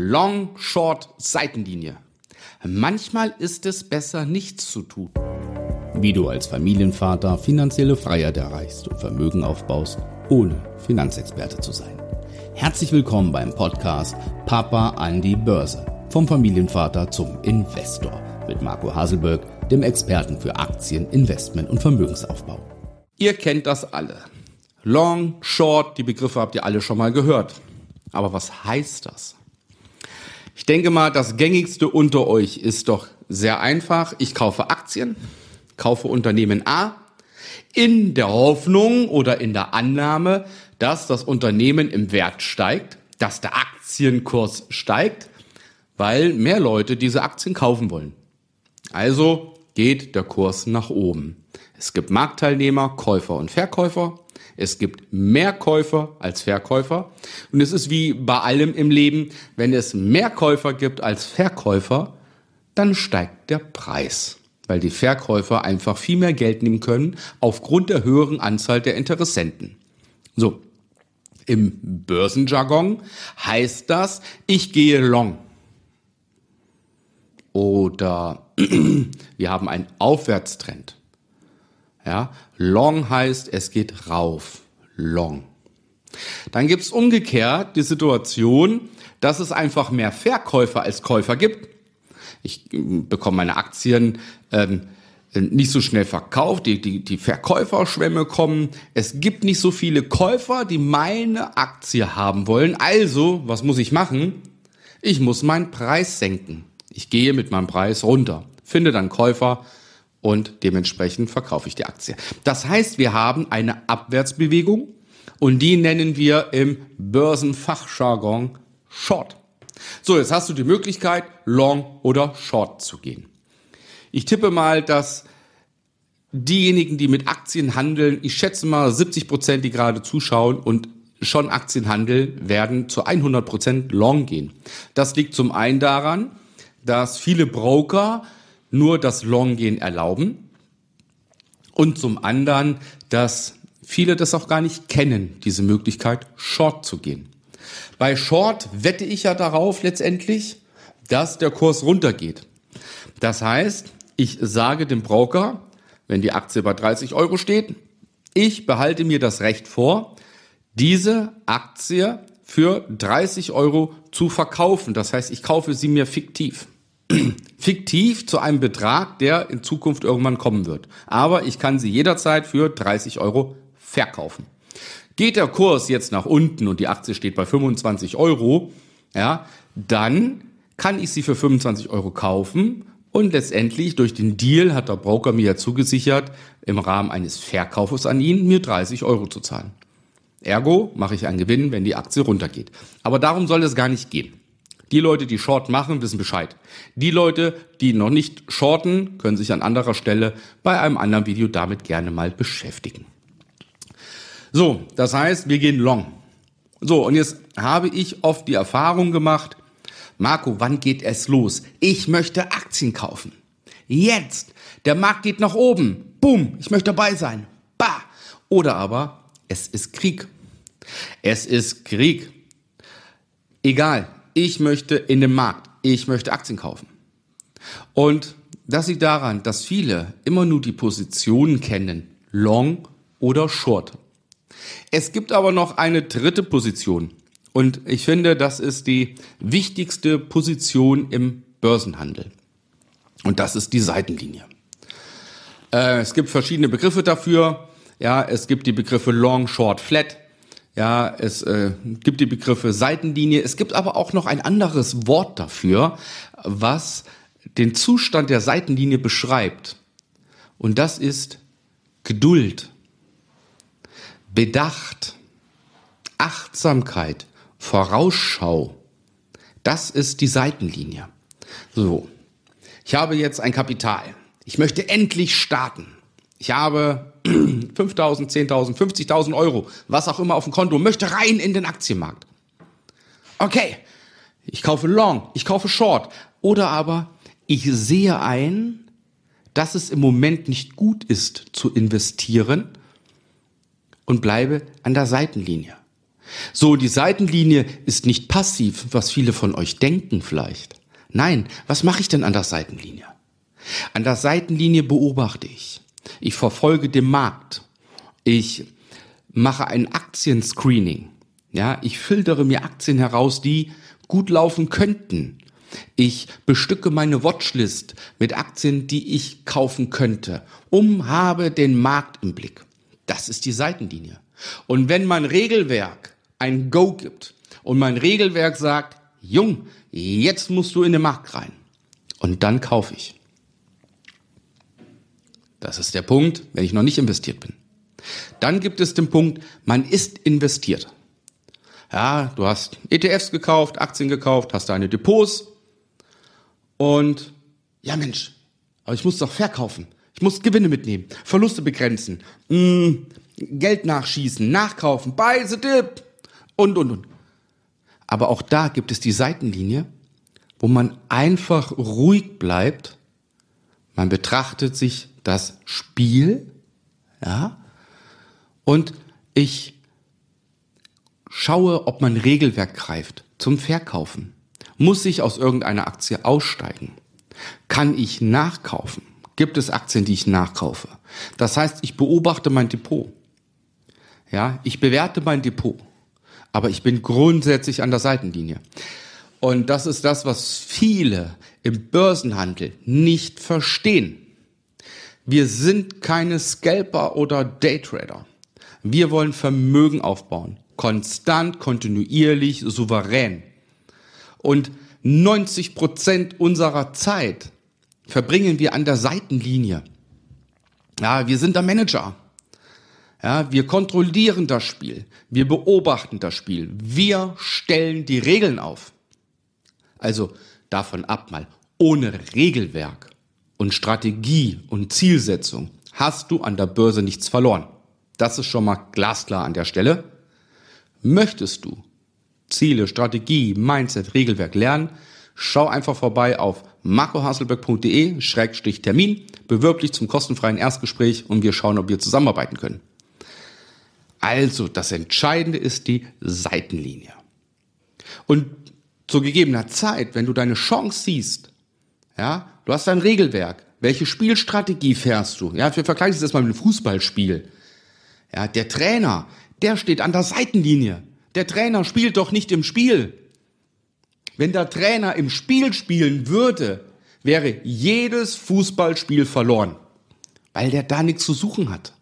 Long, Short, Seitenlinie. Manchmal ist es besser, nichts zu tun. Wie du als Familienvater finanzielle Freiheit erreichst und Vermögen aufbaust, ohne Finanzexperte zu sein. Herzlich willkommen beim Podcast Papa an die Börse. Vom Familienvater zum Investor mit Marco Haselberg, dem Experten für Aktien, Investment und Vermögensaufbau. Ihr kennt das alle. Long, Short, die Begriffe habt ihr alle schon mal gehört. Aber was heißt das? Ich denke mal, das gängigste unter euch ist doch sehr einfach. Ich kaufe Aktien, kaufe Unternehmen A in der Hoffnung oder in der Annahme, dass das Unternehmen im Wert steigt, dass der Aktienkurs steigt, weil mehr Leute diese Aktien kaufen wollen. Also geht der Kurs nach oben. Es gibt Marktteilnehmer, Käufer und Verkäufer. Es gibt mehr Käufer als Verkäufer. Und es ist wie bei allem im Leben, wenn es mehr Käufer gibt als Verkäufer, dann steigt der Preis, weil die Verkäufer einfach viel mehr Geld nehmen können aufgrund der höheren Anzahl der Interessenten. So, im Börsenjargon heißt das, ich gehe long. Oder wir haben einen Aufwärtstrend. Ja, long heißt, es geht rauf. Long. Dann gibt es umgekehrt die Situation, dass es einfach mehr Verkäufer als Käufer gibt. Ich äh, bekomme meine Aktien ähm, nicht so schnell verkauft, die, die, die Verkäuferschwämme kommen. Es gibt nicht so viele Käufer, die meine Aktie haben wollen. Also, was muss ich machen? Ich muss meinen Preis senken. Ich gehe mit meinem Preis runter, finde dann Käufer, und dementsprechend verkaufe ich die Aktie. Das heißt, wir haben eine Abwärtsbewegung und die nennen wir im Börsenfachjargon Short. So, jetzt hast du die Möglichkeit, Long oder Short zu gehen. Ich tippe mal, dass diejenigen, die mit Aktien handeln, ich schätze mal 70 Prozent, die gerade zuschauen und schon Aktien handeln, werden zu 100 Prozent Long gehen. Das liegt zum einen daran, dass viele Broker nur das Long-Gehen erlauben und zum anderen, dass viele das auch gar nicht kennen, diese Möglichkeit, Short zu gehen. Bei Short wette ich ja darauf letztendlich, dass der Kurs runtergeht. Das heißt, ich sage dem Broker, wenn die Aktie bei 30 Euro steht, ich behalte mir das Recht vor, diese Aktie für 30 Euro zu verkaufen. Das heißt, ich kaufe sie mir fiktiv fiktiv zu einem Betrag, der in Zukunft irgendwann kommen wird. Aber ich kann sie jederzeit für 30 Euro verkaufen. Geht der Kurs jetzt nach unten und die Aktie steht bei 25 Euro, ja, dann kann ich sie für 25 Euro kaufen und letztendlich durch den Deal hat der Broker mir ja zugesichert, im Rahmen eines Verkaufes an ihn mir 30 Euro zu zahlen. Ergo mache ich einen Gewinn, wenn die Aktie runtergeht. Aber darum soll es gar nicht gehen. Die Leute, die Short machen, wissen Bescheid. Die Leute, die noch nicht shorten, können sich an anderer Stelle bei einem anderen Video damit gerne mal beschäftigen. So, das heißt, wir gehen long. So, und jetzt habe ich oft die Erfahrung gemacht, Marco, wann geht es los? Ich möchte Aktien kaufen. Jetzt. Der Markt geht nach oben. Boom, ich möchte dabei sein. Bah. Oder aber, es ist Krieg. Es ist Krieg. Egal, ich möchte in den Markt, ich möchte Aktien kaufen. Und das liegt daran, dass viele immer nur die Positionen kennen, Long oder Short. Es gibt aber noch eine dritte Position. Und ich finde, das ist die wichtigste Position im Börsenhandel. Und das ist die Seitenlinie. Äh, es gibt verschiedene Begriffe dafür. Ja, es gibt die Begriffe Long, Short, Flat. Ja, es äh, gibt die Begriffe Seitenlinie. Es gibt aber auch noch ein anderes Wort dafür, was den Zustand der Seitenlinie beschreibt. Und das ist Geduld, Bedacht, Achtsamkeit, Vorausschau. Das ist die Seitenlinie. So. Ich habe jetzt ein Kapital. Ich möchte endlich starten. Ich habe 5.000, 10.000, 50.000 Euro, was auch immer auf dem Konto, möchte rein in den Aktienmarkt. Okay, ich kaufe Long, ich kaufe Short. Oder aber ich sehe ein, dass es im Moment nicht gut ist zu investieren und bleibe an der Seitenlinie. So, die Seitenlinie ist nicht passiv, was viele von euch denken vielleicht. Nein, was mache ich denn an der Seitenlinie? An der Seitenlinie beobachte ich. Ich verfolge den Markt. Ich mache ein Aktienscreening. Ja, ich filtere mir Aktien heraus, die gut laufen könnten. Ich bestücke meine Watchlist mit Aktien, die ich kaufen könnte, um habe den Markt im Blick. Das ist die Seitenlinie. Und wenn mein Regelwerk ein Go gibt und mein Regelwerk sagt, Jung, jetzt musst du in den Markt rein. Und dann kaufe ich. Das ist der Punkt, wenn ich noch nicht investiert bin. Dann gibt es den Punkt, man ist investiert. Ja, du hast ETFs gekauft, Aktien gekauft, hast deine Depots und ja Mensch, aber ich muss doch verkaufen. Ich muss Gewinne mitnehmen, Verluste begrenzen, mh, mm, Geld nachschießen, nachkaufen, the dip und, und, und. Aber auch da gibt es die Seitenlinie, wo man einfach ruhig bleibt. Man betrachtet sich das Spiel, ja, und ich schaue, ob mein Regelwerk greift zum Verkaufen. Muss ich aus irgendeiner Aktie aussteigen? Kann ich nachkaufen? Gibt es Aktien, die ich nachkaufe? Das heißt, ich beobachte mein Depot. Ja, ich bewerte mein Depot. Aber ich bin grundsätzlich an der Seitenlinie. Und das ist das, was viele im Börsenhandel nicht verstehen. Wir sind keine Scalper oder Daytrader. Wir wollen Vermögen aufbauen. Konstant, kontinuierlich, souverän. Und 90 Prozent unserer Zeit verbringen wir an der Seitenlinie. Ja, wir sind der Manager. Ja, wir kontrollieren das Spiel. Wir beobachten das Spiel. Wir stellen die Regeln auf. Also davon ab mal, ohne Regelwerk und Strategie und Zielsetzung hast du an der Börse nichts verloren. Das ist schon mal glasklar an der Stelle. Möchtest du Ziele, Strategie, Mindset, Regelwerk lernen, schau einfach vorbei auf marcohasselberg.de-termin, bewirb dich zum kostenfreien Erstgespräch und wir schauen, ob wir zusammenarbeiten können. Also, das Entscheidende ist die Seitenlinie. Und zu gegebener Zeit, wenn du deine Chance siehst, ja, du hast dein Regelwerk, welche Spielstrategie fährst du? Ja, wir vergleichen das mal mit dem Fußballspiel. Ja, der Trainer, der steht an der Seitenlinie. Der Trainer spielt doch nicht im Spiel. Wenn der Trainer im Spiel spielen würde, wäre jedes Fußballspiel verloren, weil der da nichts zu suchen hat.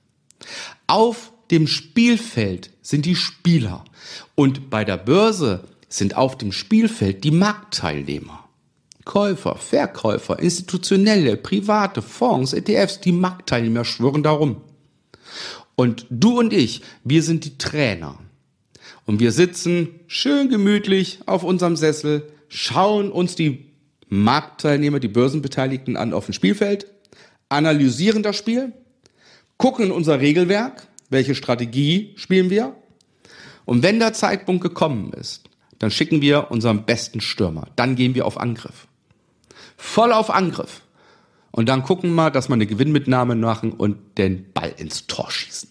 Auf dem Spielfeld sind die Spieler und bei der Börse sind auf dem Spielfeld die Marktteilnehmer. Käufer, Verkäufer, institutionelle, private Fonds, ETFs, die Marktteilnehmer schwören darum. Und du und ich, wir sind die Trainer. Und wir sitzen schön gemütlich auf unserem Sessel, schauen uns die Marktteilnehmer, die Börsenbeteiligten an auf dem Spielfeld, analysieren das Spiel, gucken in unser Regelwerk, welche Strategie spielen wir? Und wenn der Zeitpunkt gekommen ist, dann schicken wir unseren besten Stürmer. Dann gehen wir auf Angriff. Voll auf Angriff. Und dann gucken wir, dass wir eine Gewinnmitnahme machen und den Ball ins Tor schießen.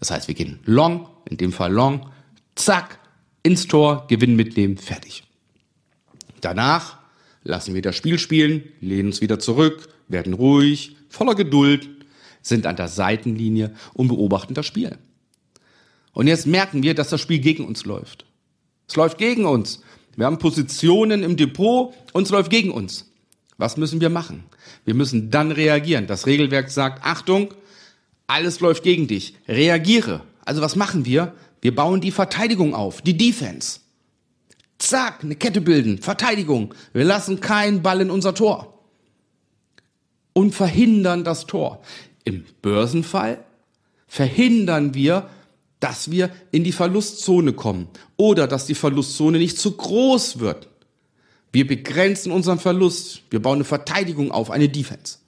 Das heißt, wir gehen long, in dem Fall long, zack, ins Tor, Gewinn mitnehmen, fertig. Danach lassen wir das Spiel spielen, lehnen uns wieder zurück, werden ruhig, voller Geduld sind an der Seitenlinie und beobachten das Spiel. Und jetzt merken wir, dass das Spiel gegen uns läuft. Es läuft gegen uns. Wir haben Positionen im Depot und es läuft gegen uns. Was müssen wir machen? Wir müssen dann reagieren. Das Regelwerk sagt, Achtung, alles läuft gegen dich. Reagiere. Also was machen wir? Wir bauen die Verteidigung auf, die Defense. Zack, eine Kette bilden, Verteidigung. Wir lassen keinen Ball in unser Tor. Und verhindern das Tor. Im Börsenfall verhindern wir, dass wir in die Verlustzone kommen oder dass die Verlustzone nicht zu groß wird. Wir begrenzen unseren Verlust. Wir bauen eine Verteidigung auf, eine Defense.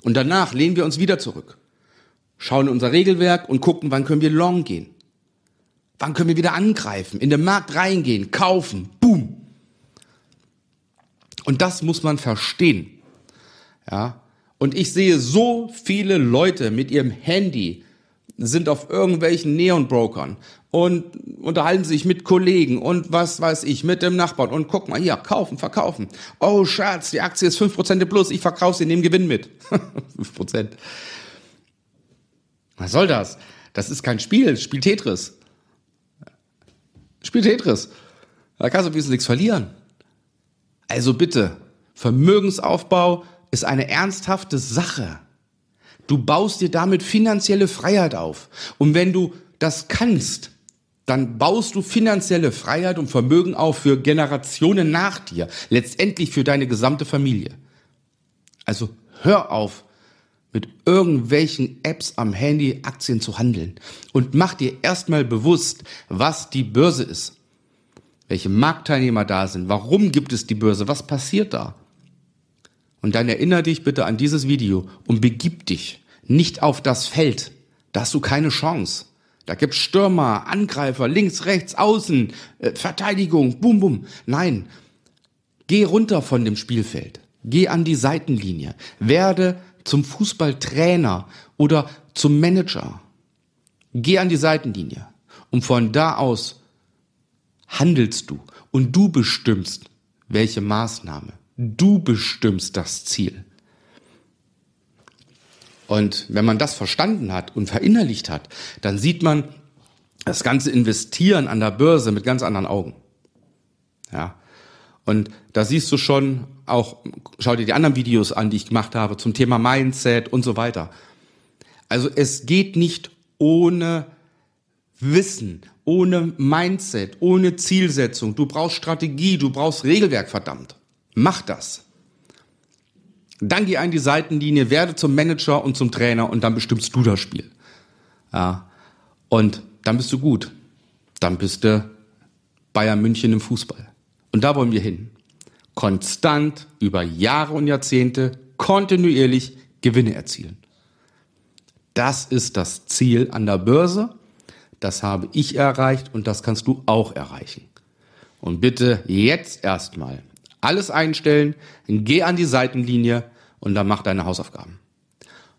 Und danach lehnen wir uns wieder zurück. Schauen in unser Regelwerk und gucken, wann können wir long gehen. Wann können wir wieder angreifen, in den Markt reingehen, kaufen, boom. Und das muss man verstehen. Ja, und ich sehe so viele Leute mit ihrem Handy sind auf irgendwelchen Neon-Brokern und unterhalten sich mit Kollegen und was weiß ich, mit dem Nachbarn und guck mal hier, kaufen, verkaufen. Oh Schatz, die Aktie ist 5% im Plus, ich verkaufe sie, nehme Gewinn mit. 5%. Was soll das? Das ist kein Spiel, Spiel Tetris. Spiel Tetris. Da kannst du bisschen nichts verlieren. Also bitte, Vermögensaufbau ist eine ernsthafte Sache. Du baust dir damit finanzielle Freiheit auf. Und wenn du das kannst, dann baust du finanzielle Freiheit und Vermögen auf für Generationen nach dir, letztendlich für deine gesamte Familie. Also hör auf, mit irgendwelchen Apps am Handy Aktien zu handeln und mach dir erstmal bewusst, was die Börse ist, welche Marktteilnehmer da sind, warum gibt es die Börse, was passiert da. Und dann erinnere dich bitte an dieses Video und begib dich nicht auf das Feld. Da hast du keine Chance. Da gibt's Stürmer, Angreifer, links, rechts, außen, äh, Verteidigung, bum, bum. Nein, geh runter von dem Spielfeld. Geh an die Seitenlinie. Werde zum Fußballtrainer oder zum Manager. Geh an die Seitenlinie. Und von da aus handelst du. Und du bestimmst, welche Maßnahme. Du bestimmst das Ziel. Und wenn man das verstanden hat und verinnerlicht hat, dann sieht man das ganze Investieren an der Börse mit ganz anderen Augen. Ja. Und da siehst du schon auch, schau dir die anderen Videos an, die ich gemacht habe zum Thema Mindset und so weiter. Also es geht nicht ohne Wissen, ohne Mindset, ohne Zielsetzung. Du brauchst Strategie, du brauchst Regelwerk, verdammt. Mach das. Dann geh an die Seitenlinie, werde zum Manager und zum Trainer und dann bestimmst du das Spiel. Ja. Und dann bist du gut. Dann bist du Bayern München im Fußball. Und da wollen wir hin. Konstant über Jahre und Jahrzehnte kontinuierlich Gewinne erzielen. Das ist das Ziel an der Börse. Das habe ich erreicht und das kannst du auch erreichen. Und bitte jetzt erstmal alles einstellen, geh an die Seitenlinie und dann mach deine Hausaufgaben.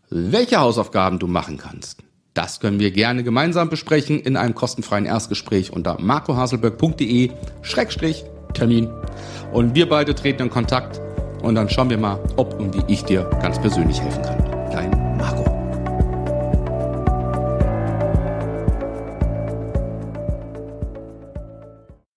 Welche Hausaufgaben du machen kannst, das können wir gerne gemeinsam besprechen in einem kostenfreien Erstgespräch unter marcohaselberg.de-termin. Und wir beide treten in Kontakt und dann schauen wir mal, ob und wie ich dir ganz persönlich helfen kann.